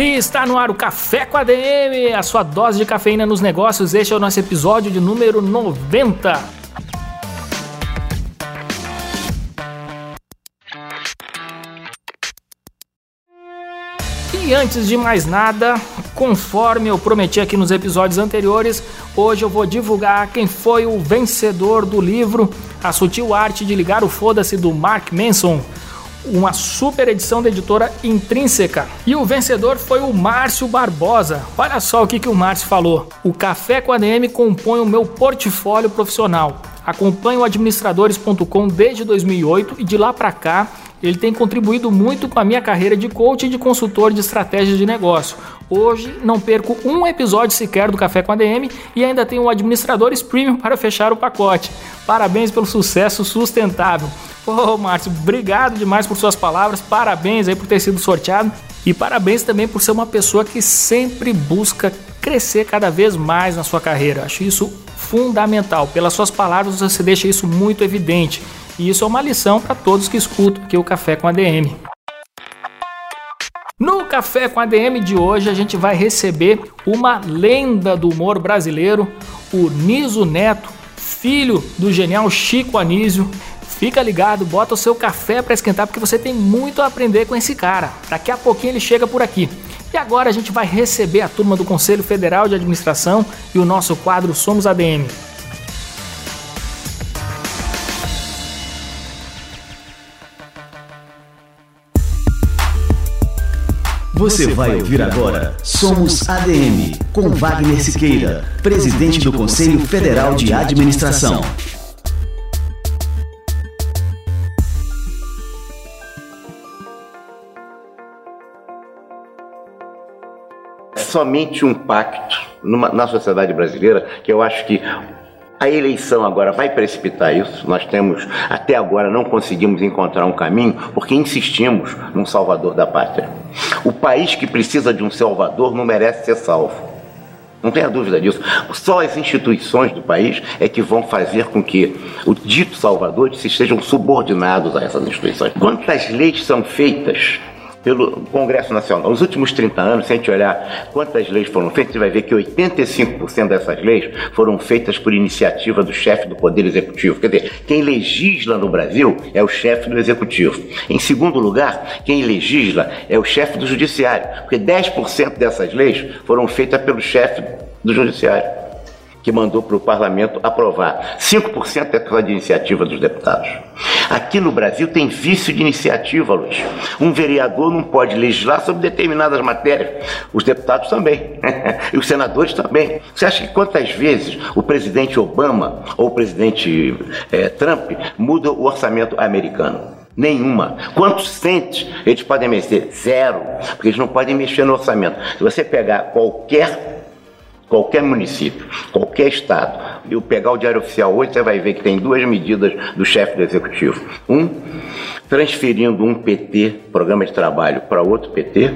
E está no ar o Café com a DM, a sua dose de cafeína nos negócios. Este é o nosso episódio de número 90. E antes de mais nada, conforme eu prometi aqui nos episódios anteriores, hoje eu vou divulgar quem foi o vencedor do livro A Sutil Arte de Ligar o Foda-se do Mark Manson uma super edição da editora Intrínseca. E o vencedor foi o Márcio Barbosa. Olha só o que, que o Márcio falou. O Café com a DM compõe o meu portfólio profissional. Acompanho administradores.com desde 2008 e de lá para cá ele tem contribuído muito com a minha carreira de coach e de consultor de estratégias de negócio. Hoje não perco um episódio sequer do Café com a DM e ainda tenho o Administradores Premium para fechar o pacote. Parabéns pelo sucesso sustentável. Ô, Márcio, obrigado demais por suas palavras, parabéns aí por ter sido sorteado e parabéns também por ser uma pessoa que sempre busca crescer cada vez mais na sua carreira. Acho isso fundamental. Pelas suas palavras, você deixa isso muito evidente. E isso é uma lição para todos que escutam aqui o Café com a DM. No Café com a DM de hoje, a gente vai receber uma lenda do humor brasileiro, o Niso Neto, filho do genial Chico Anísio. Fica ligado, bota o seu café para esquentar porque você tem muito a aprender com esse cara. Daqui a pouquinho ele chega por aqui. E agora a gente vai receber a turma do Conselho Federal de Administração e o nosso quadro Somos ADM. Você vai ouvir agora Somos ADM, com Wagner Siqueira, presidente do Conselho Federal de Administração. somente um pacto numa, na sociedade brasileira que eu acho que a eleição agora vai precipitar isso. Nós temos, até agora, não conseguimos encontrar um caminho porque insistimos num salvador da pátria. O país que precisa de um salvador não merece ser salvo. Não tenha dúvida disso. Só as instituições do país é que vão fazer com que o dito salvador se estejam subordinados a essas instituições. Quantas leis são feitas pelo Congresso Nacional. Nos últimos 30 anos, se a gente olhar quantas leis foram feitas, você vai ver que 85% dessas leis foram feitas por iniciativa do chefe do Poder Executivo. Quer dizer, quem legisla no Brasil é o chefe do Executivo. Em segundo lugar, quem legisla é o chefe do Judiciário, porque 10% dessas leis foram feitas pelo chefe do Judiciário que mandou para o parlamento aprovar 5% é de iniciativa dos deputados. Aqui no Brasil tem vício de iniciativa, Luiz. Um vereador não pode legislar sobre determinadas matérias. Os deputados também. e os senadores também. Você acha que quantas vezes o presidente Obama ou o presidente é, Trump muda o orçamento americano? Nenhuma. Quantos centes eles podem mexer? Zero. Porque eles não podem mexer no orçamento. Se você pegar qualquer qualquer município, qualquer estado, e pegar o Diário Oficial hoje, você vai ver que tem duas medidas do chefe do executivo. Um, transferindo um PT, programa de trabalho, para outro PT,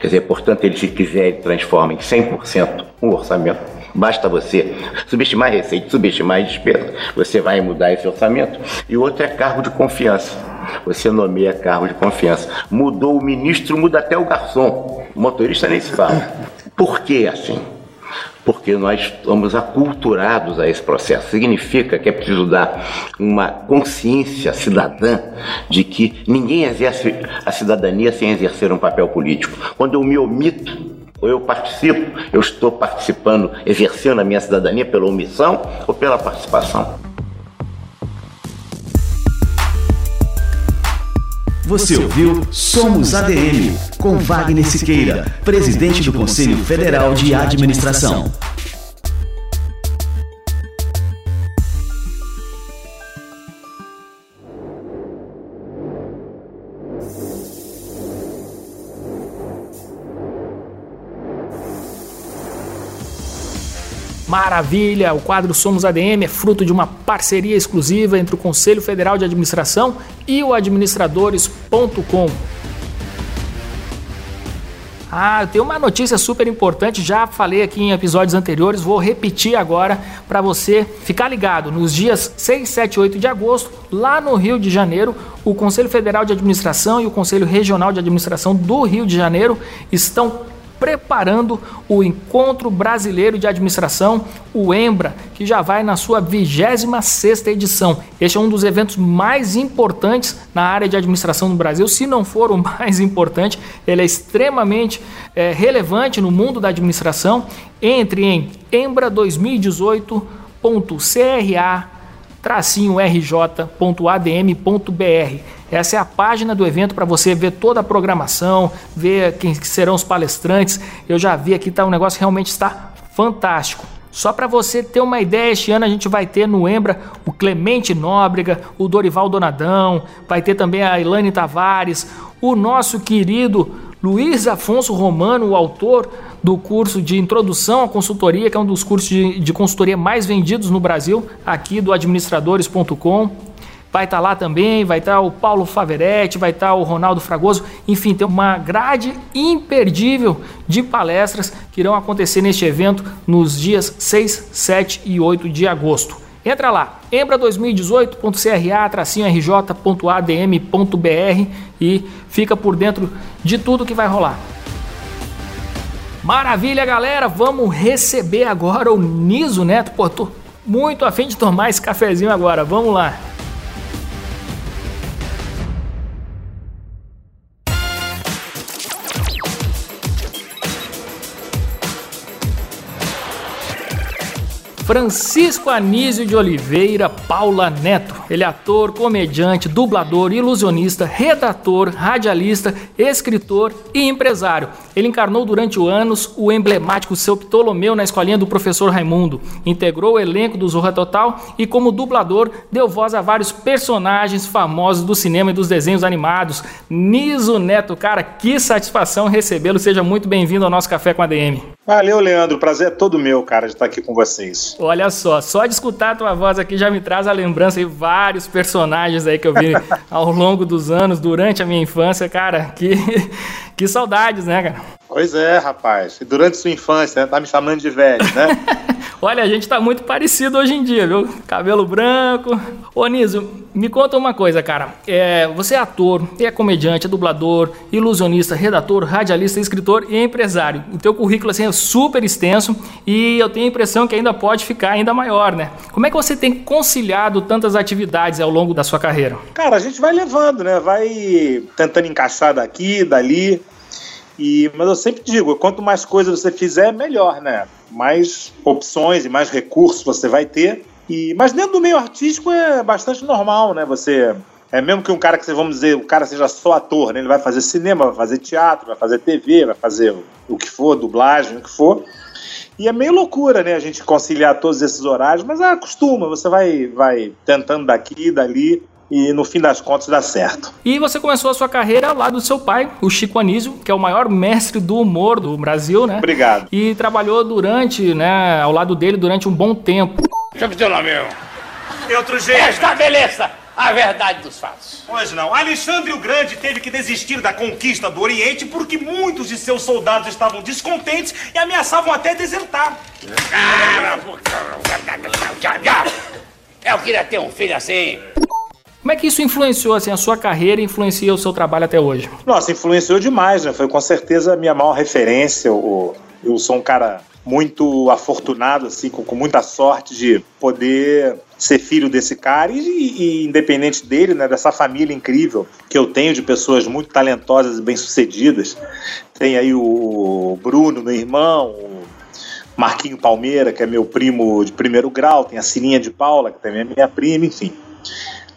quer dizer, portanto, ele, se quiser, ele transforma em 100% o orçamento. Basta você subestimar receita, subestimar despesa, você vai mudar esse orçamento. E outro é cargo de confiança. Você nomeia cargo de confiança. Mudou o ministro, muda até o garçom. O motorista nem se fala. Por que assim? Porque nós estamos aculturados a esse processo. Significa que é preciso dar uma consciência cidadã de que ninguém exerce a cidadania sem exercer um papel político. Quando eu me omito ou eu participo, eu estou participando, exercendo a minha cidadania pela omissão ou pela participação. Você ouviu Somos ADM, com Wagner Siqueira, presidente do Conselho Federal de Administração. Maravilha! O quadro Somos ADM é fruto de uma parceria exclusiva entre o Conselho Federal de Administração e o administradores.com. Ah, tenho uma notícia super importante, já falei aqui em episódios anteriores, vou repetir agora para você ficar ligado. Nos dias 6, 7 e 8 de agosto, lá no Rio de Janeiro, o Conselho Federal de Administração e o Conselho Regional de Administração do Rio de Janeiro estão preparando o Encontro Brasileiro de Administração, o EMBRA, que já vai na sua 26 edição. Este é um dos eventos mais importantes na área de administração no Brasil, se não for o mais importante, ele é extremamente é, relevante no mundo da administração. Entre em embra2018.cra rj.adm.br. Essa é a página do evento para você ver toda a programação, ver quem serão os palestrantes. Eu já vi aqui, tá, o negócio realmente está fantástico. Só para você ter uma ideia, este ano a gente vai ter no Embra o Clemente Nóbrega, o Dorival Donadão, vai ter também a Ilane Tavares, o nosso querido Luiz Afonso Romano, o autor do curso de Introdução à Consultoria, que é um dos cursos de, de consultoria mais vendidos no Brasil, aqui do administradores.com. Vai estar tá lá também, vai estar tá o Paulo Faveretti, vai estar tá o Ronaldo Fragoso, enfim, tem uma grade imperdível de palestras que irão acontecer neste evento nos dias 6, 7 e 8 de agosto. Entra lá, embra2018.cra-rj.adm.br e fica por dentro de tudo que vai rolar. Maravilha, galera! Vamos receber agora o Niso Neto. Pô, tô muito afim de tomar esse cafezinho agora. Vamos lá. Francisco Anísio de Oliveira Paula Neto. Ele é ator, comediante, dublador, ilusionista, redator, radialista, escritor e empresário. Ele encarnou durante anos o emblemático seu Ptolomeu na escolinha do professor Raimundo. Integrou o elenco do Zorra Total e, como dublador, deu voz a vários personagens famosos do cinema e dos desenhos animados. Niso Neto, cara, que satisfação recebê-lo. Seja muito bem-vindo ao nosso Café com a DM. Valeu, Leandro. Prazer é todo meu, cara, de estar aqui com vocês. Olha só, só de escutar a tua voz aqui já me traz a lembrança de vários personagens aí que eu vi ao longo dos anos, durante a minha infância, cara, que, que saudades, né, cara? Pois é, rapaz. E durante sua infância, né? Tá me chamando de velho, né? Olha, a gente tá muito parecido hoje em dia, viu? Cabelo branco. Ô, Niso, me conta uma coisa, cara. É, você é ator, é comediante, é dublador, ilusionista, redator, radialista, escritor e empresário. O teu currículo, assim, é super extenso e eu tenho a impressão que ainda pode ficar ainda maior, né? Como é que você tem conciliado tantas atividades ao longo da sua carreira? Cara, a gente vai levando, né? Vai tentando encaixar daqui, dali. E, mas eu sempre digo, quanto mais coisas você fizer, melhor, né? Mais opções e mais recursos você vai ter. E, mas dentro do meio artístico é bastante normal, né? Você é mesmo que um cara que vamos dizer, o cara seja só ator, né? Ele vai fazer cinema, vai fazer teatro, vai fazer TV, vai fazer o que for, dublagem, o que for. E é meio loucura, né? A gente conciliar todos esses horários, mas acostuma, você vai, vai tentando daqui, dali e no fim das contas dá certo. E você começou a sua carreira ao lado do seu pai, o Chico Anísio, que é o maior mestre do humor do Brasil, né? Obrigado. E trabalhou durante, né, ao lado dele durante um bom tempo. Chama teu nome, meu. Tem outro jeito. Estabeleça a verdade dos fatos. Pois não. Alexandre o Grande teve que desistir da conquista do Oriente porque muitos de seus soldados estavam descontentes e ameaçavam até desertar. Eu queria ter um filho assim. Como é que isso influenciou assim, a sua carreira influencia o seu trabalho até hoje? Nossa, influenciou demais, né? Foi com certeza a minha maior referência. Eu, eu sou um cara muito afortunado, assim, com, com muita sorte de poder ser filho desse cara e, e, independente dele, né, dessa família incrível que eu tenho de pessoas muito talentosas e bem-sucedidas. Tem aí o Bruno, meu irmão, o Marquinho Palmeira, que é meu primo de primeiro grau, tem a Sininha de Paula, que também é minha prima, enfim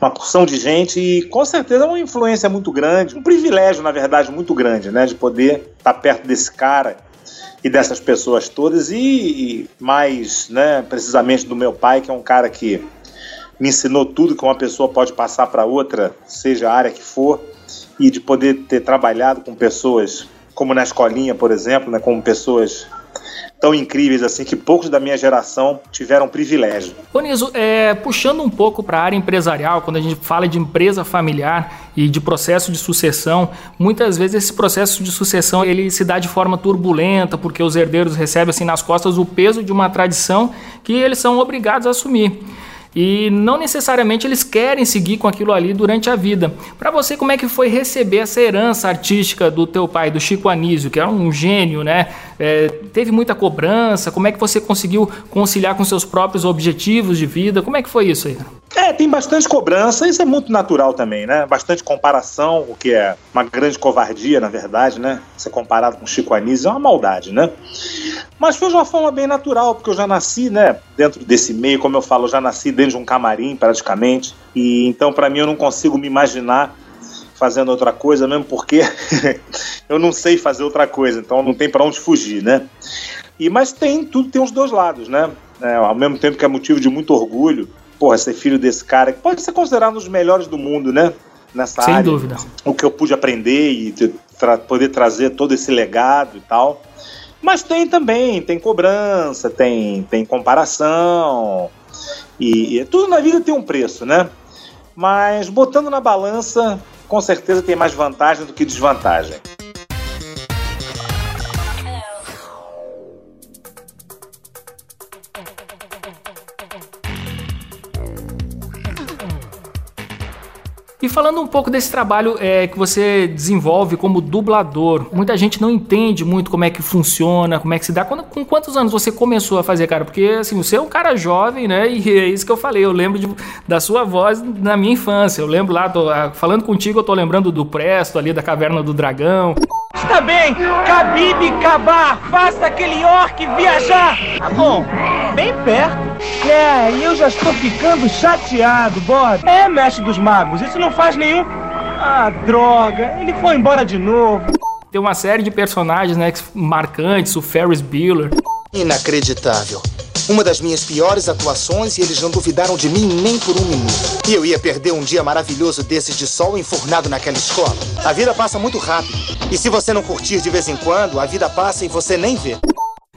uma porção de gente e com certeza é uma influência muito grande, um privilégio, na verdade, muito grande, né, de poder estar perto desse cara e dessas pessoas todas e, e mais, né, precisamente do meu pai, que é um cara que me ensinou tudo que uma pessoa pode passar para outra, seja a área que for, e de poder ter trabalhado com pessoas como na escolinha, por exemplo, né, como pessoas tão incríveis assim que poucos da minha geração tiveram privilégio. Oniso, é, puxando um pouco para a área empresarial, quando a gente fala de empresa familiar e de processo de sucessão, muitas vezes esse processo de sucessão ele se dá de forma turbulenta, porque os herdeiros recebem assim nas costas o peso de uma tradição que eles são obrigados a assumir e não necessariamente eles querem seguir com aquilo ali durante a vida. Para você, como é que foi receber essa herança artística do teu pai, do Chico Anísio, que era um gênio, né? É, teve muita cobrança? Como é que você conseguiu conciliar com seus próprios objetivos de vida? Como é que foi isso aí? É, tem bastante cobrança, isso é muito natural também, né? Bastante comparação, o que é uma grande covardia, na verdade, né? Ser comparado com Chico Anísio é uma maldade, né? Mas foi de uma forma bem natural, porque eu já nasci, né, dentro desse meio, como eu falo, eu já nasci dentro de um camarim, praticamente. E então, para mim, eu não consigo me imaginar fazendo outra coisa, mesmo porque eu não sei fazer outra coisa, então não tem para onde fugir, né? E mas tem, tudo tem os dois lados, né? É, ao mesmo tempo que é motivo de muito orgulho, porra, ser filho desse cara, que pode ser considerado um dos melhores do mundo, né? Nessa Sem área. dúvida. O que eu pude aprender e tra poder trazer todo esse legado e tal. Mas tem também, tem cobrança, tem, tem comparação. E, e tudo na vida tem um preço, né? Mas botando na balança, com certeza tem mais vantagem do que desvantagem. E falando um pouco desse trabalho é, que você desenvolve como dublador, muita gente não entende muito como é que funciona, como é que se dá. Quando, com quantos anos você começou a fazer, cara? Porque assim, você é um cara jovem, né? E é isso que eu falei. Eu lembro de, da sua voz na minha infância. Eu lembro lá, tô, falando contigo, eu tô lembrando do Presto ali, da Caverna do Dragão. Está bem, Khabib Kabar, faça aquele orc viajar. Tá bom, bem perto. É, e eu já estou ficando chateado, Bob. É, mestre dos magos, isso não faz nenhum... Ah, droga, ele foi embora de novo. Tem uma série de personagens, né, marcantes, o Ferris Bueller. Inacreditável. Uma das minhas piores atuações e eles não duvidaram de mim nem por um minuto. E eu ia perder um dia maravilhoso desses de sol enfurnado naquela escola. A vida passa muito rápido. E se você não curtir de vez em quando, a vida passa e você nem vê.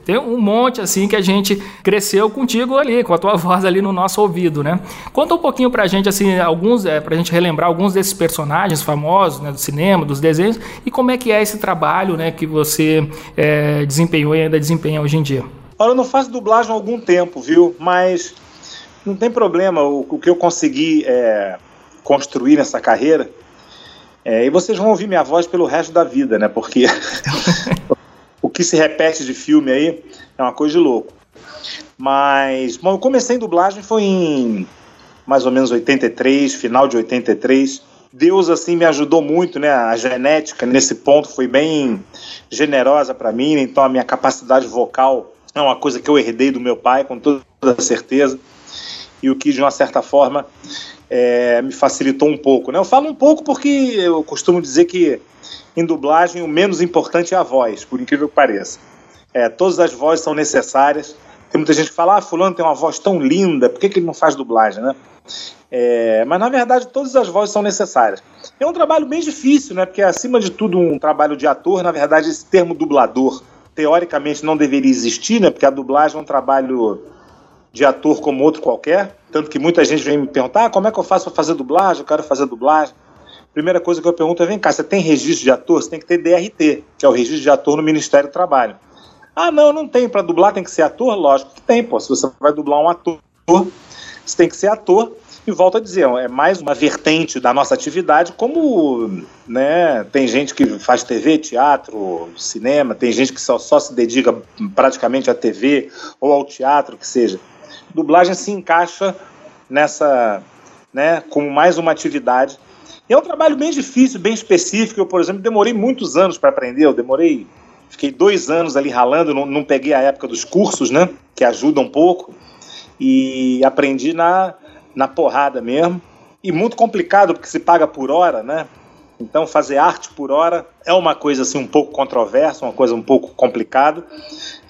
Tem um monte assim que a gente cresceu contigo ali, com a tua voz ali no nosso ouvido, né? Conta um pouquinho pra gente, assim, alguns, é, pra gente relembrar alguns desses personagens famosos, né, do cinema, dos desenhos, e como é que é esse trabalho, né, que você é, desempenhou e ainda desempenha hoje em dia. Olha, eu não faço dublagem há algum tempo, viu? Mas não tem problema. O, o que eu consegui é, construir nessa carreira. É, e vocês vão ouvir minha voz pelo resto da vida, né? Porque o que se repete de filme aí é uma coisa de louco. Mas, bom, eu comecei em dublagem foi em mais ou menos 83, final de 83. Deus assim me ajudou muito, né? A genética nesse ponto foi bem generosa para mim, então a minha capacidade vocal é uma coisa que eu herdei do meu pai, com toda certeza, e o que, de uma certa forma, é, me facilitou um pouco. Né? Eu falo um pouco porque eu costumo dizer que em dublagem o menos importante é a voz, por incrível que pareça. É, todas as vozes são necessárias. Tem muita gente que fala, ah, fulano tem uma voz tão linda, por que, que ele não faz dublagem, né? É, mas na verdade todas as vozes são necessárias. É um trabalho bem difícil, né? Porque acima de tudo um trabalho de ator, na verdade esse termo dublador teoricamente não deveria existir, né? Porque a dublagem é um trabalho de ator como outro qualquer. Tanto que muita gente vem me perguntar ah, como é que eu faço para fazer dublagem, eu quero fazer dublagem. Primeira coisa que eu pergunto é: vem cá, você tem registro de ator? Você tem que ter DRT, que é o registro de ator no Ministério do Trabalho. Ah, não, não tem. Para dublar tem que ser ator? Lógico que tem, pô. Se você vai dublar um ator, você tem que ser ator. E volto a dizer, é mais uma vertente da nossa atividade, como né, tem gente que faz TV, teatro, cinema, tem gente que só, só se dedica praticamente à TV ou ao teatro, que seja. Dublagem se encaixa nessa, né, como mais uma atividade. E é um trabalho bem difícil, bem específico. Eu, por exemplo, demorei muitos anos para aprender. Eu demorei, fiquei dois anos ali ralando, não, não peguei a época dos cursos, né, que ajudam um pouco. E aprendi na na porrada mesmo. E muito complicado, porque se paga por hora, né? Então fazer arte por hora é uma coisa assim um pouco controversa, uma coisa um pouco complicada,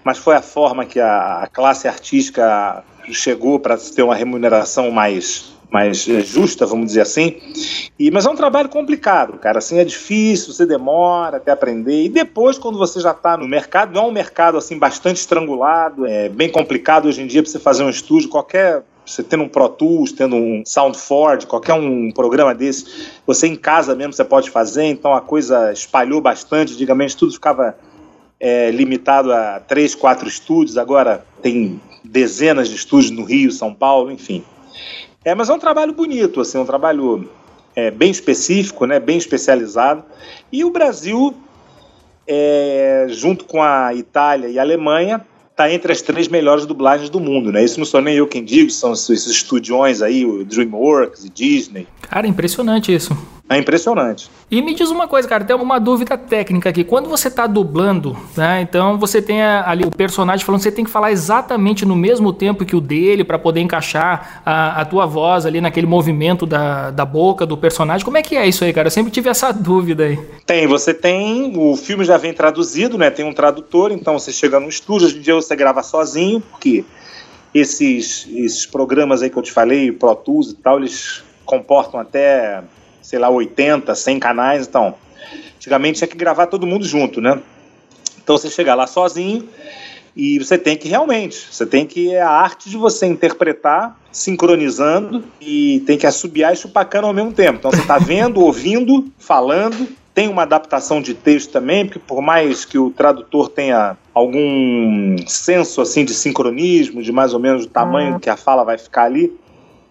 mas foi a forma que a, classe artística chegou para ter uma remuneração mais mais é, justa, vamos dizer assim. E, mas é um trabalho complicado, cara. Assim, é difícil, você demora até aprender. E depois, quando você já está no mercado, não é um mercado assim bastante estrangulado, é bem complicado hoje em dia para você fazer um estúdio, qualquer você tendo um Pro Tools, tendo um SoundFord, qualquer um programa desse, você em casa mesmo você pode fazer, então a coisa espalhou bastante, antigamente tudo ficava é, limitado a três, quatro estúdios, agora tem dezenas de estúdios no Rio, São Paulo, enfim. É, mas é um trabalho bonito, assim, um trabalho é, bem específico, né, bem especializado. E o Brasil, é, junto com a Itália e a Alemanha, está entre as três melhores dublagens do mundo, né? Isso não sou nem eu quem digo, são esses estudiões aí, o DreamWorks e Disney. Cara, impressionante isso. É impressionante. E me diz uma coisa, cara, tem uma dúvida técnica aqui. Quando você está dublando, né? Então você tem ali o personagem falando, você tem que falar exatamente no mesmo tempo que o dele para poder encaixar a, a, tua voz ali naquele movimento da, da boca do personagem. Como é que é isso aí, cara? Eu sempre tive essa dúvida aí. Tem, você tem. O filme já vem traduzido, né? Tem um tradutor, então você chega no estúdio, hoje em dia você grava sozinho, porque esses, esses programas aí que eu te falei, Pro Tools e tal, eles comportam até sei lá, 80, 100 canais, então. Antigamente tinha que gravar todo mundo junto, né? Então você chega lá sozinho e você tem que realmente, você tem que é a arte de você interpretar sincronizando e tem que assobiar e chupar cano ao mesmo tempo. Então você está vendo, ouvindo, falando, tem uma adaptação de texto também, porque por mais que o tradutor tenha algum senso assim de sincronismo, de mais ou menos o tamanho que a fala vai ficar ali,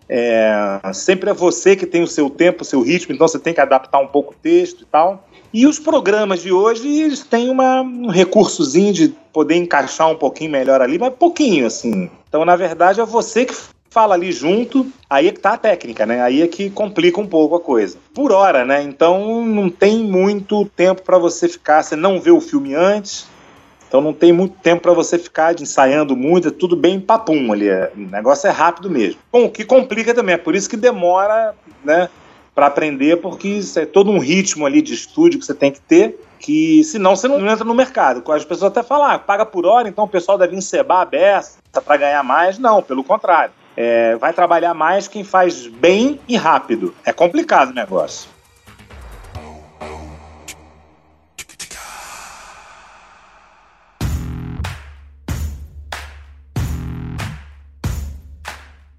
é, sempre é você que tem o seu tempo, o seu ritmo, então você tem que adaptar um pouco o texto e tal. E os programas de hoje, eles têm uma, um recursozinho de poder encaixar um pouquinho melhor ali, mas pouquinho, assim. Então, na verdade, é você que fala ali junto, aí é que tá a técnica, né? Aí é que complica um pouco a coisa. Por hora, né? Então não tem muito tempo para você ficar, você não vê o filme antes, então não tem muito tempo para você ficar ensaiando muito, é tudo bem papum ali. É, o negócio é rápido mesmo. Bom, o que complica também, é por isso que demora, né? Para aprender, porque isso é todo um ritmo ali de estúdio que você tem que ter, que senão você não entra no mercado. As pessoas até falam, ah, paga por hora, então o pessoal deve encebar a beça para ganhar mais. Não, pelo contrário. É, vai trabalhar mais quem faz bem e rápido. É complicado o negócio.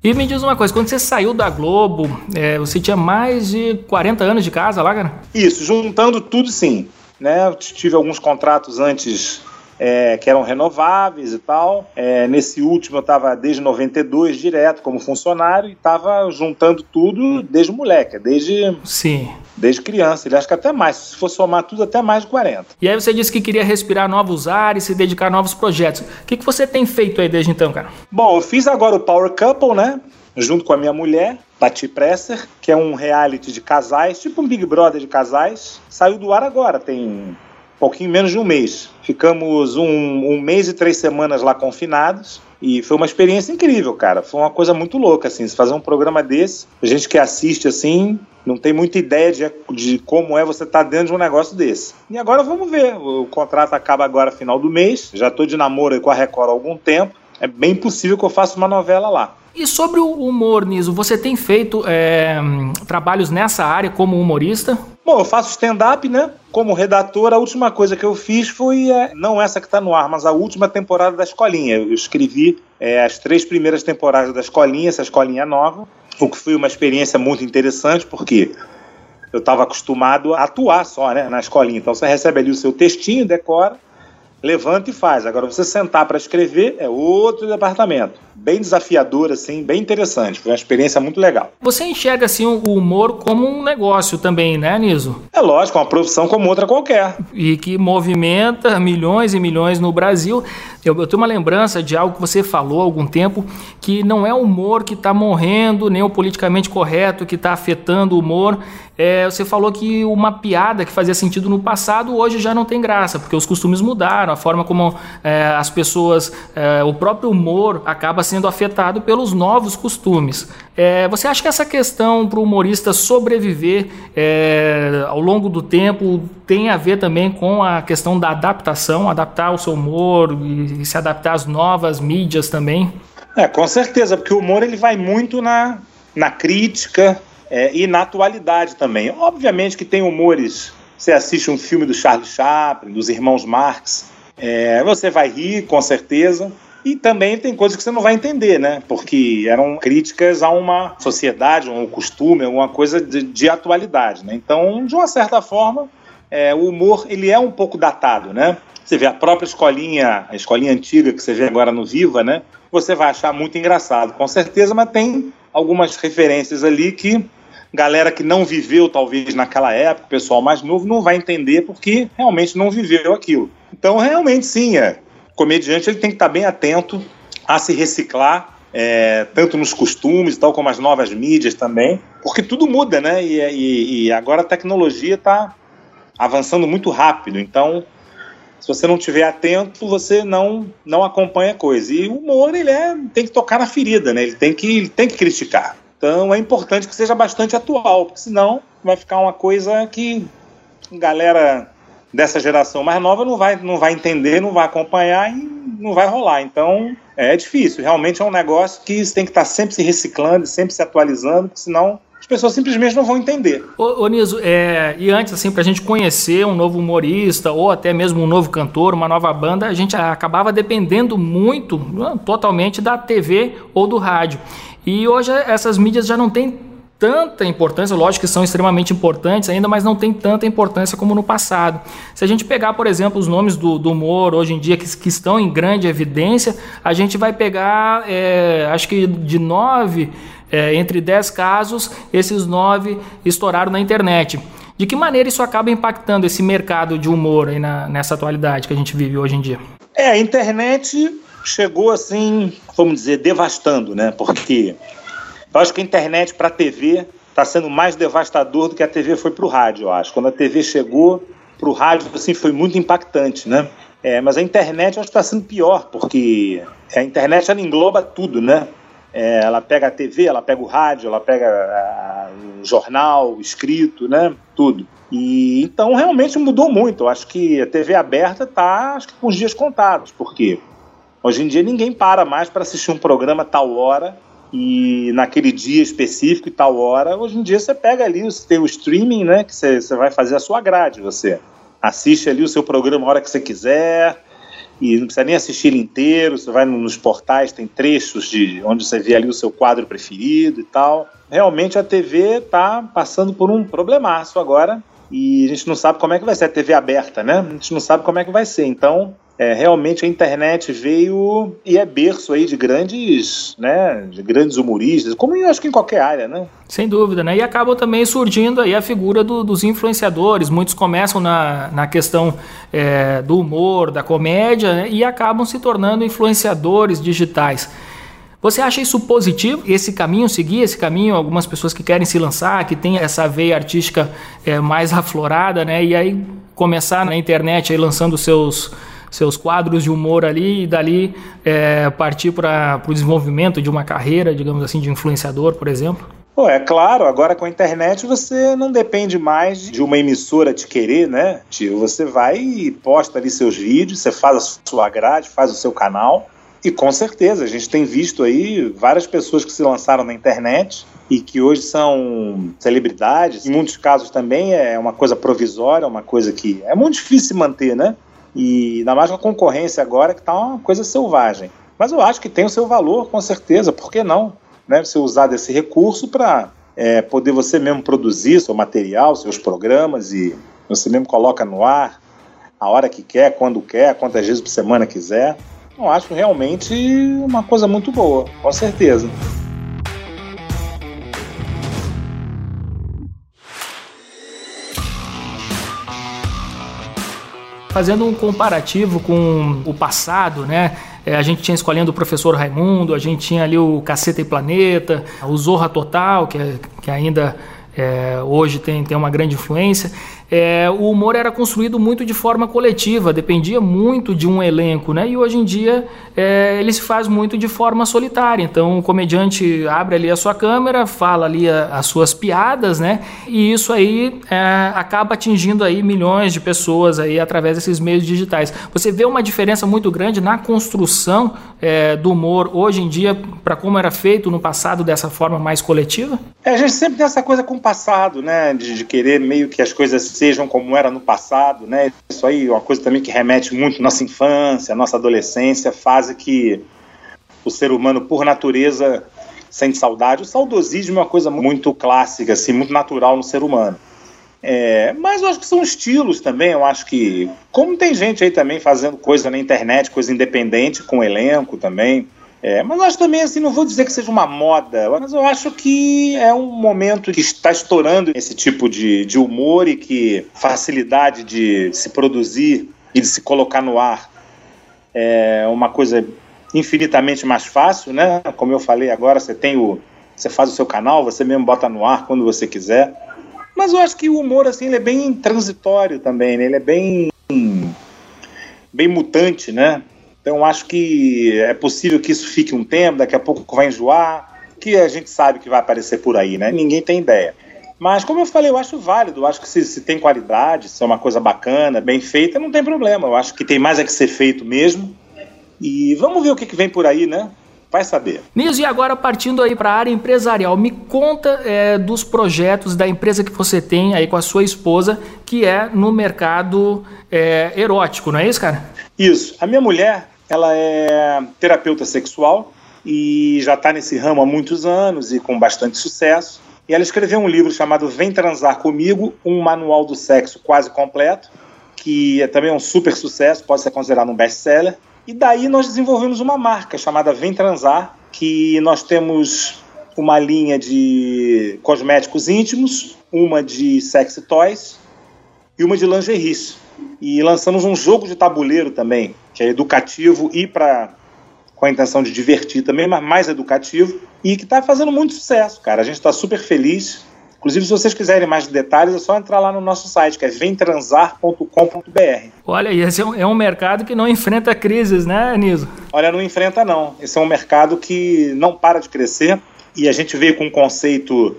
E me diz uma coisa, quando você saiu da Globo, é, você tinha mais de 40 anos de casa lá, cara? Isso, juntando tudo sim. Né? Eu tive alguns contratos antes é, que eram renováveis e tal. É, nesse último eu estava desde 92 direto como funcionário e estava juntando tudo desde moleque, desde Sim. Desde criança. Ele acho que até mais, se for somar tudo até mais de 40. E aí você disse que queria respirar novos ares, se dedicar a novos projetos. O que, que você tem feito aí desde então, cara? Bom, eu fiz agora o Power Couple, né? Junto com a minha mulher, Tati Presser, que é um reality de casais, tipo um Big Brother de casais. Saiu do ar agora, tem pouquinho menos de um mês. Ficamos um, um mês e três semanas lá confinados. E foi uma experiência incrível, cara. Foi uma coisa muito louca, assim. Se fazer um programa desse, a gente que assiste, assim, não tem muita ideia de, de como é você estar tá dentro de um negócio desse. E agora vamos ver. O contrato acaba agora final do mês. Já estou de namoro com a Record há algum tempo. É bem possível que eu faça uma novela lá. E sobre o humor, Niso, você tem feito é, trabalhos nessa área como humorista? Bom, eu faço stand-up, né? Como redator, a última coisa que eu fiz foi, é, não essa que está no ar, mas a última temporada da Escolinha. Eu escrevi é, as três primeiras temporadas da Escolinha, essa Escolinha nova, o que foi uma experiência muito interessante, porque eu estava acostumado a atuar só né, na Escolinha. Então você recebe ali o seu textinho, decora, levanta e faz. Agora, você sentar para escrever é outro departamento. Bem desafiador, assim, bem interessante. Foi uma experiência muito legal. Você enxerga, assim, o humor como um negócio também, né, Niso? É lógico, uma profissão como outra qualquer. E que movimenta milhões e milhões no Brasil. Eu, eu tenho uma lembrança de algo que você falou há algum tempo, que não é o humor que está morrendo, nem o politicamente correto que está afetando o humor. É, você falou que uma piada que fazia sentido no passado hoje já não tem graça, porque os costumes mudaram, a forma como é, as pessoas, é, o próprio humor acaba sendo afetado pelos novos costumes. É, você acha que essa questão para o humorista sobreviver é, ao longo do tempo tem a ver também com a questão da adaptação, adaptar o seu humor e, e se adaptar às novas mídias também? É, com certeza, porque o humor ele vai muito na na crítica é, e na atualidade também. Obviamente que tem humores. Você assiste um filme do Charlie Chaplin, dos irmãos Marx, é, você vai rir, com certeza. E também tem coisas que você não vai entender, né? Porque eram críticas a uma sociedade, um costume, alguma coisa de, de atualidade, né? Então, de uma certa forma, é, o humor ele é um pouco datado, né? Você vê a própria escolinha, a escolinha antiga que você vê agora no Viva, né? Você vai achar muito engraçado, com certeza, mas tem algumas referências ali que galera que não viveu talvez naquela época, o pessoal mais novo não vai entender porque realmente não viveu aquilo. Então, realmente sim, é, o comediante ele tem que estar bem atento a se reciclar, é, tanto nos costumes, tal como as novas mídias também, porque tudo muda, né? E, e, e agora a tecnologia está avançando muito rápido, então se você não estiver atento, você não não acompanha a coisa. E o humor ele é, tem que tocar na ferida, né? Ele tem que ele tem que criticar. Então é importante que seja bastante atual, porque senão vai ficar uma coisa que galera dessa geração mais nova não vai, não vai entender, não vai acompanhar e não vai rolar. Então é difícil. Realmente é um negócio que você tem que estar sempre se reciclando, sempre se atualizando, porque senão as pessoas simplesmente não vão entender. Ô, ô Niso, é, e antes, assim, para a gente conhecer um novo humorista ou até mesmo um novo cantor, uma nova banda, a gente acabava dependendo muito, totalmente da TV ou do rádio. E hoje essas mídias já não têm tanta importância, lógico que são extremamente importantes ainda, mas não tem tanta importância como no passado. Se a gente pegar, por exemplo, os nomes do, do humor hoje em dia que, que estão em grande evidência, a gente vai pegar, é, acho que de nove, é, entre dez casos, esses nove estouraram na internet. De que maneira isso acaba impactando esse mercado de humor aí na, nessa atualidade que a gente vive hoje em dia? É, a internet chegou assim, vamos dizer, devastando, né? Porque eu acho que a internet para a TV está sendo mais devastador do que a TV foi para o rádio, eu acho. Quando a TV chegou para o rádio, assim, foi muito impactante, né? É, mas a internet eu acho que está sendo pior, porque a internet ela engloba tudo, né? É, ela pega a TV, ela pega o rádio, ela pega a, o jornal, o escrito, né? Tudo. E então realmente mudou muito. Eu acho que a TV aberta está, acho que com os dias contados. Por quê? Hoje em dia ninguém para mais para assistir um programa tal hora e naquele dia específico e tal hora. Hoje em dia você pega ali, você tem o streaming, né? Que você, você vai fazer a sua grade, você assiste ali o seu programa a hora que você quiser e não precisa nem assistir ele inteiro. Você vai nos portais, tem trechos de onde você vê ali o seu quadro preferido e tal. Realmente a TV está passando por um problemaço agora e a gente não sabe como é que vai ser a TV aberta, né? A gente não sabe como é que vai ser. Então, é, realmente a internet veio e é berço aí de grandes, né, de grandes humoristas, como eu acho que em qualquer área, né? Sem dúvida, né? E acabam também surgindo aí a figura do, dos influenciadores. Muitos começam na, na questão é, do humor, da comédia, né? e acabam se tornando influenciadores digitais. Você acha isso positivo? Esse caminho, seguir esse caminho? Algumas pessoas que querem se lançar, que têm essa veia artística é, mais aflorada, né? E aí começar na internet aí lançando seus seus quadros de humor ali e dali é, partir para o desenvolvimento de uma carreira, digamos assim, de influenciador, por exemplo? Pô, é claro, agora com a internet você não depende mais de uma emissora te querer, né? Tio, você vai e posta ali seus vídeos, você faz a sua grade, faz o seu canal. E com certeza, a gente tem visto aí várias pessoas que se lançaram na internet e que hoje são celebridades. Em muitos casos também é uma coisa provisória, uma coisa que é muito difícil manter, né? E ainda mais uma concorrência agora que está uma coisa selvagem. Mas eu acho que tem o seu valor, com certeza, por que não? Né? Você usar desse recurso para é, poder você mesmo produzir seu material, seus programas e você mesmo coloca no ar a hora que quer, quando quer, quantas vezes por semana quiser. Eu acho realmente uma coisa muito boa, com certeza. Fazendo um comparativo com o passado, né? É, a gente tinha escolhendo o professor Raimundo, a gente tinha ali o Caceta e Planeta, o Zorra Total, que, é, que ainda é, hoje tem, tem uma grande influência. É, o humor era construído muito de forma coletiva, dependia muito de um elenco, né? E hoje em dia é, ele se faz muito de forma solitária. Então o comediante abre ali a sua câmera, fala ali a, as suas piadas, né? E isso aí é, acaba atingindo aí milhões de pessoas aí através desses meios digitais. Você vê uma diferença muito grande na construção é, do humor hoje em dia para como era feito no passado dessa forma mais coletiva? É, a gente sempre tem essa coisa com o passado, né? De, de querer meio que as coisas sejam como era no passado, né? Isso aí é uma coisa também que remete muito à nossa infância, à nossa adolescência, fase que o ser humano, por natureza, sente saudade. O saudosismo é uma coisa muito clássica, assim, muito natural no ser humano. É, mas eu acho que são estilos também. Eu acho que, como tem gente aí também fazendo coisa na internet, coisa independente, com elenco também. É, mas eu acho também, assim, não vou dizer que seja uma moda, mas eu acho que é um momento que está estourando esse tipo de, de humor e que facilidade de se produzir e de se colocar no ar é uma coisa infinitamente mais fácil, né? Como eu falei agora, você tem o. Você faz o seu canal, você mesmo bota no ar quando você quiser. Mas eu acho que o humor, assim, ele é bem transitório também, né? Ele é bem. bem mutante, né? Então acho que é possível que isso fique um tempo, daqui a pouco vai enjoar, que a gente sabe que vai aparecer por aí, né? Ninguém tem ideia. Mas como eu falei, eu acho válido, eu acho que se, se tem qualidade, se é uma coisa bacana, bem feita, não tem problema. Eu acho que tem mais a que ser feito mesmo. E vamos ver o que, que vem por aí, né? Vai saber. Niso, e agora partindo aí para a área empresarial, me conta é, dos projetos da empresa que você tem aí com a sua esposa, que é no mercado é, erótico, não é isso, cara? Isso. A minha mulher, ela é terapeuta sexual e já está nesse ramo há muitos anos e com bastante sucesso. E ela escreveu um livro chamado Vem Transar Comigo, um manual do sexo quase completo, que é também um super sucesso, pode ser considerado um best-seller. E daí nós desenvolvemos uma marca chamada Vem Transar, que nós temos uma linha de cosméticos íntimos, uma de sexy toys e uma de lingeries. E lançamos um jogo de tabuleiro também, que é educativo e para com a intenção de divertir também, mas mais educativo e que está fazendo muito sucesso, cara. A gente está super feliz. Inclusive, se vocês quiserem mais detalhes, é só entrar lá no nosso site, que é vemtransar.com.br. Olha, esse é um, é um mercado que não enfrenta crises, né, Niso? Olha, não enfrenta não. Esse é um mercado que não para de crescer e a gente veio com um conceito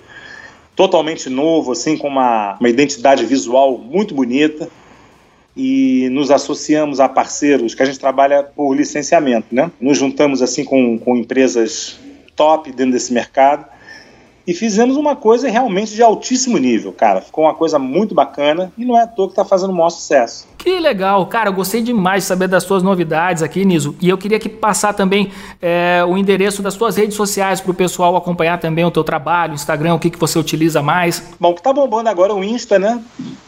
totalmente novo, assim, com uma, uma identidade visual muito bonita e nos associamos a parceiros que a gente trabalha por licenciamento, né? Nos juntamos assim com, com empresas top dentro desse mercado e fizemos uma coisa realmente de altíssimo nível, cara. Ficou uma coisa muito bacana e não é à toa que está fazendo o maior sucesso. Que legal, cara. Eu gostei demais de saber das suas novidades aqui, Niso. E eu queria que passar também é, o endereço das suas redes sociais para o pessoal acompanhar também o teu trabalho, Instagram, o que, que você utiliza mais. Bom, o que tá bombando agora é o Insta, né?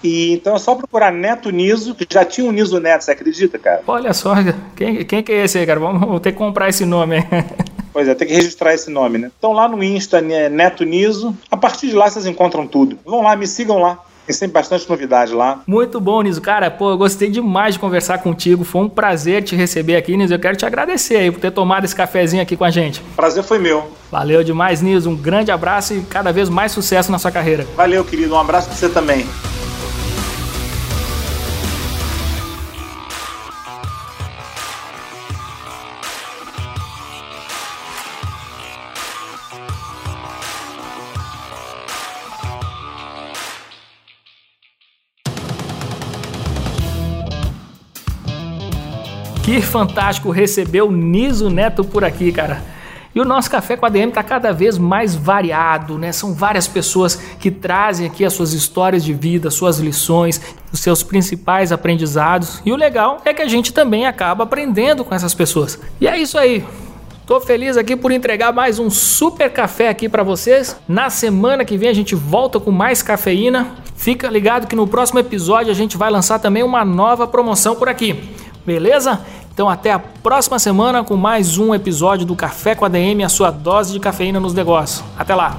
E então é só procurar Neto Niso, que já tinha um Niso Neto, você acredita, cara? Olha só, quem, quem que é esse aí, cara? Vamos ter que comprar esse nome aí. Pois é, tem que registrar esse nome, né? Então lá no Insta, né, Neto Niso. A partir de lá vocês encontram tudo. Vão lá, me sigam lá. Tem sempre bastante novidade lá. Muito bom, Niso. Cara, pô, eu gostei demais de conversar contigo. Foi um prazer te receber aqui, Niso. Eu quero te agradecer aí por ter tomado esse cafezinho aqui com a gente. Prazer foi meu. Valeu demais, Niso. Um grande abraço e cada vez mais sucesso na sua carreira. Valeu, querido. Um abraço pra você também. Fantástico receber o Niso Neto por aqui, cara. E o nosso café com a DM está cada vez mais variado, né? São várias pessoas que trazem aqui as suas histórias de vida, suas lições, os seus principais aprendizados. E o legal é que a gente também acaba aprendendo com essas pessoas. E é isso aí. Tô feliz aqui por entregar mais um super café aqui para vocês. Na semana que vem a gente volta com mais cafeína. Fica ligado que no próximo episódio a gente vai lançar também uma nova promoção por aqui. Beleza? Então até a próxima semana com mais um episódio do Café com a DM, a sua dose de cafeína nos negócios. Até lá!